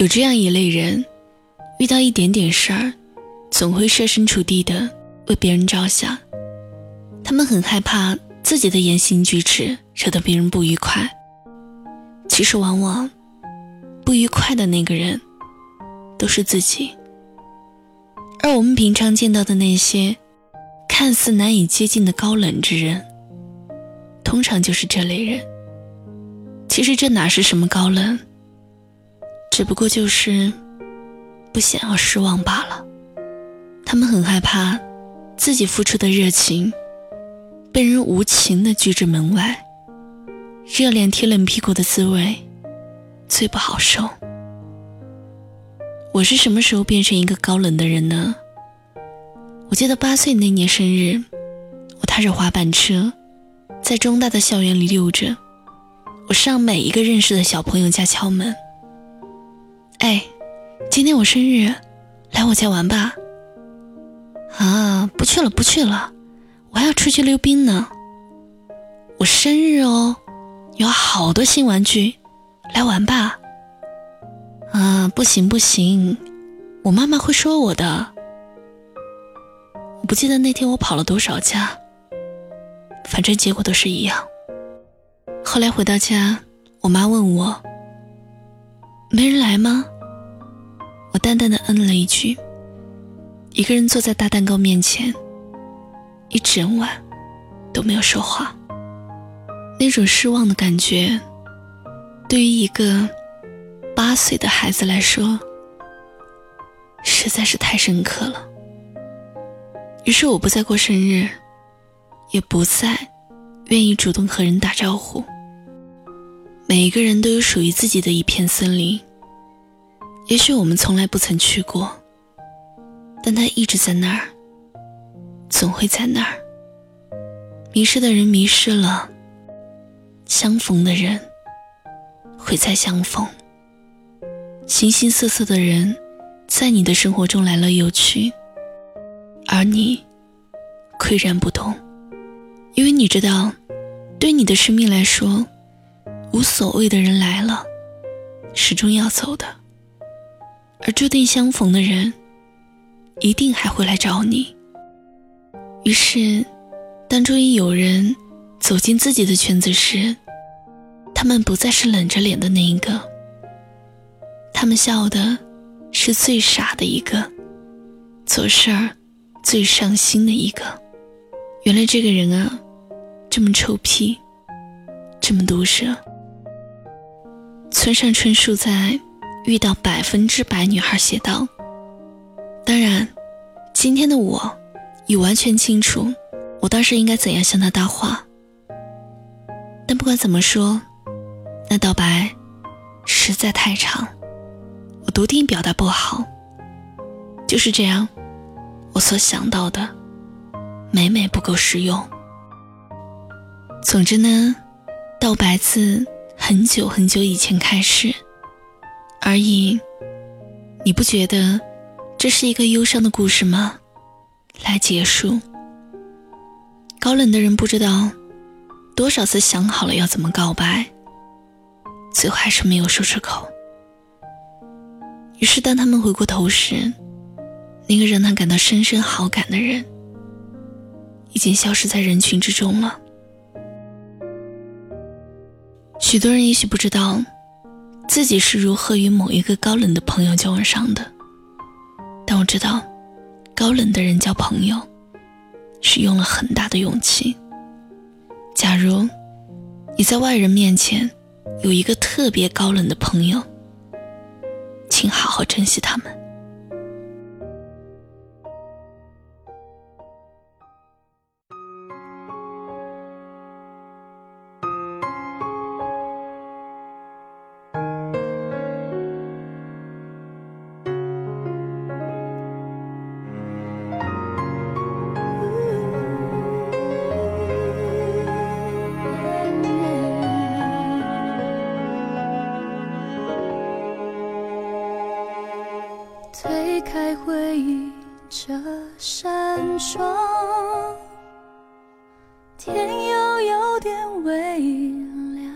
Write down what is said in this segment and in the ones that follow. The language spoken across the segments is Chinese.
有这样一类人，遇到一点点事儿，总会设身处地的为别人着想。他们很害怕自己的言行举止惹得别人不愉快。其实，往往不愉快的那个人都是自己。而我们平常见到的那些看似难以接近的高冷之人，通常就是这类人。其实这哪是什么高冷，只不过就是不想要失望罢了。他们很害怕自己付出的热情被人无情的拒之门外，热脸贴冷屁股的滋味最不好受。我是什么时候变成一个高冷的人呢？我记得八岁那年生日，我踏着滑板车，在中大的校园里溜着。我上每一个认识的小朋友家敲门。哎，今天我生日，来我家玩吧。啊，不去了，不去了，我还要出去溜冰呢。我生日哦，有好多新玩具，来玩吧。啊，不行不行，我妈妈会说我的。我不记得那天我跑了多少家，反正结果都是一样。后来回到家，我妈问我：“没人来吗？”我淡淡的嗯了一句，一个人坐在大蛋糕面前，一整晚都没有说话。那种失望的感觉，对于一个八岁的孩子来说，实在是太深刻了。于是我不再过生日，也不再愿意主动和人打招呼。每一个人都有属于自己的一片森林，也许我们从来不曾去过，但它一直在那儿，总会在那儿。迷失的人迷失了，相逢的人会再相逢。形形色色的人在你的生活中来了又去，而你岿然不动，因为你知道，对你的生命来说。无所谓的人来了，始终要走的；而注定相逢的人，一定还会来找你。于是，当终于有人走进自己的圈子时，他们不再是冷着脸的那一个，他们笑的是最傻的一个，做事儿最上心的一个。原来这个人啊，这么臭屁，这么毒舌。村上春树在《遇到百分之百女孩》写道：“当然，今天的我已完全清楚，我当时应该怎样向他搭话。但不管怎么说，那道白实在太长，我笃定表达不好。就是这样，我所想到的，每每不够实用。总之呢，道白字。”很久很久以前开始，而已。你不觉得这是一个忧伤的故事吗？来结束。高冷的人不知道多少次想好了要怎么告白，最后还是没有说出口。于是当他们回过头时，那个让他感到深深好感的人，已经消失在人群之中了。许多人也许不知道，自己是如何与某一个高冷的朋友交往上的。但我知道，高冷的人交朋友，是用了很大的勇气。假如你在外人面前有一个特别高冷的朋友，请好好珍惜他们。这扇窗，天又有点微亮，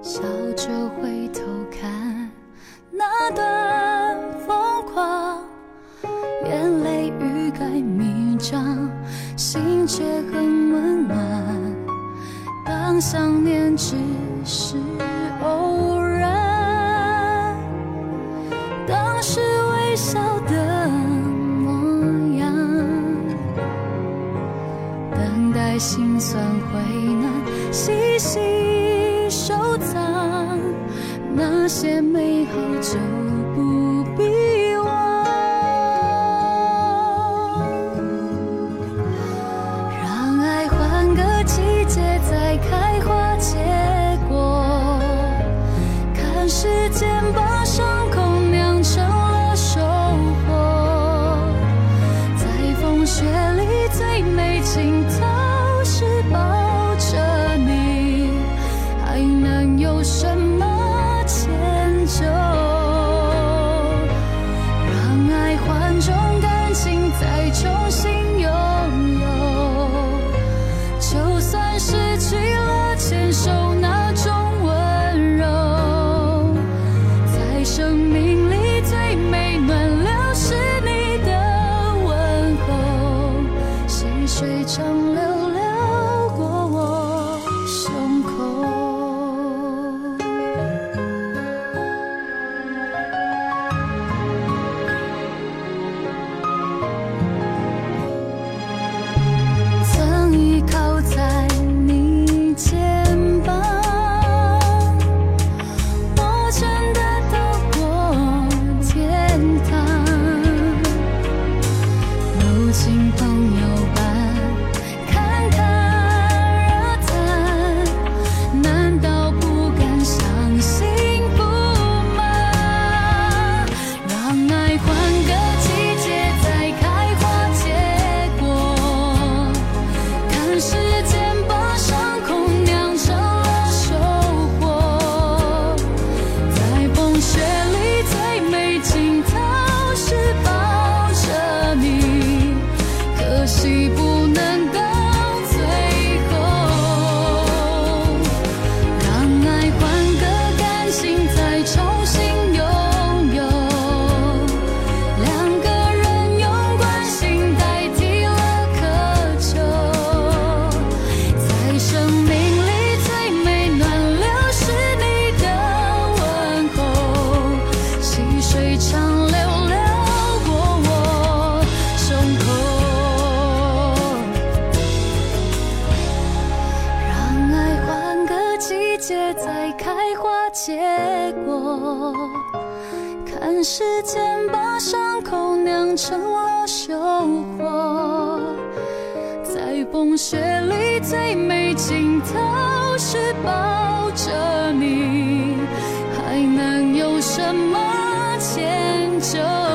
笑着回头看那段疯狂，眼泪欲盖弥彰，心却很温暖。当想念只是偶尔。等待心酸回暖，细细收藏那些美好旧。有什么牵扯亲朋友时间把伤口酿成了收获在风雪里最美尽头是抱着你还能有什么牵着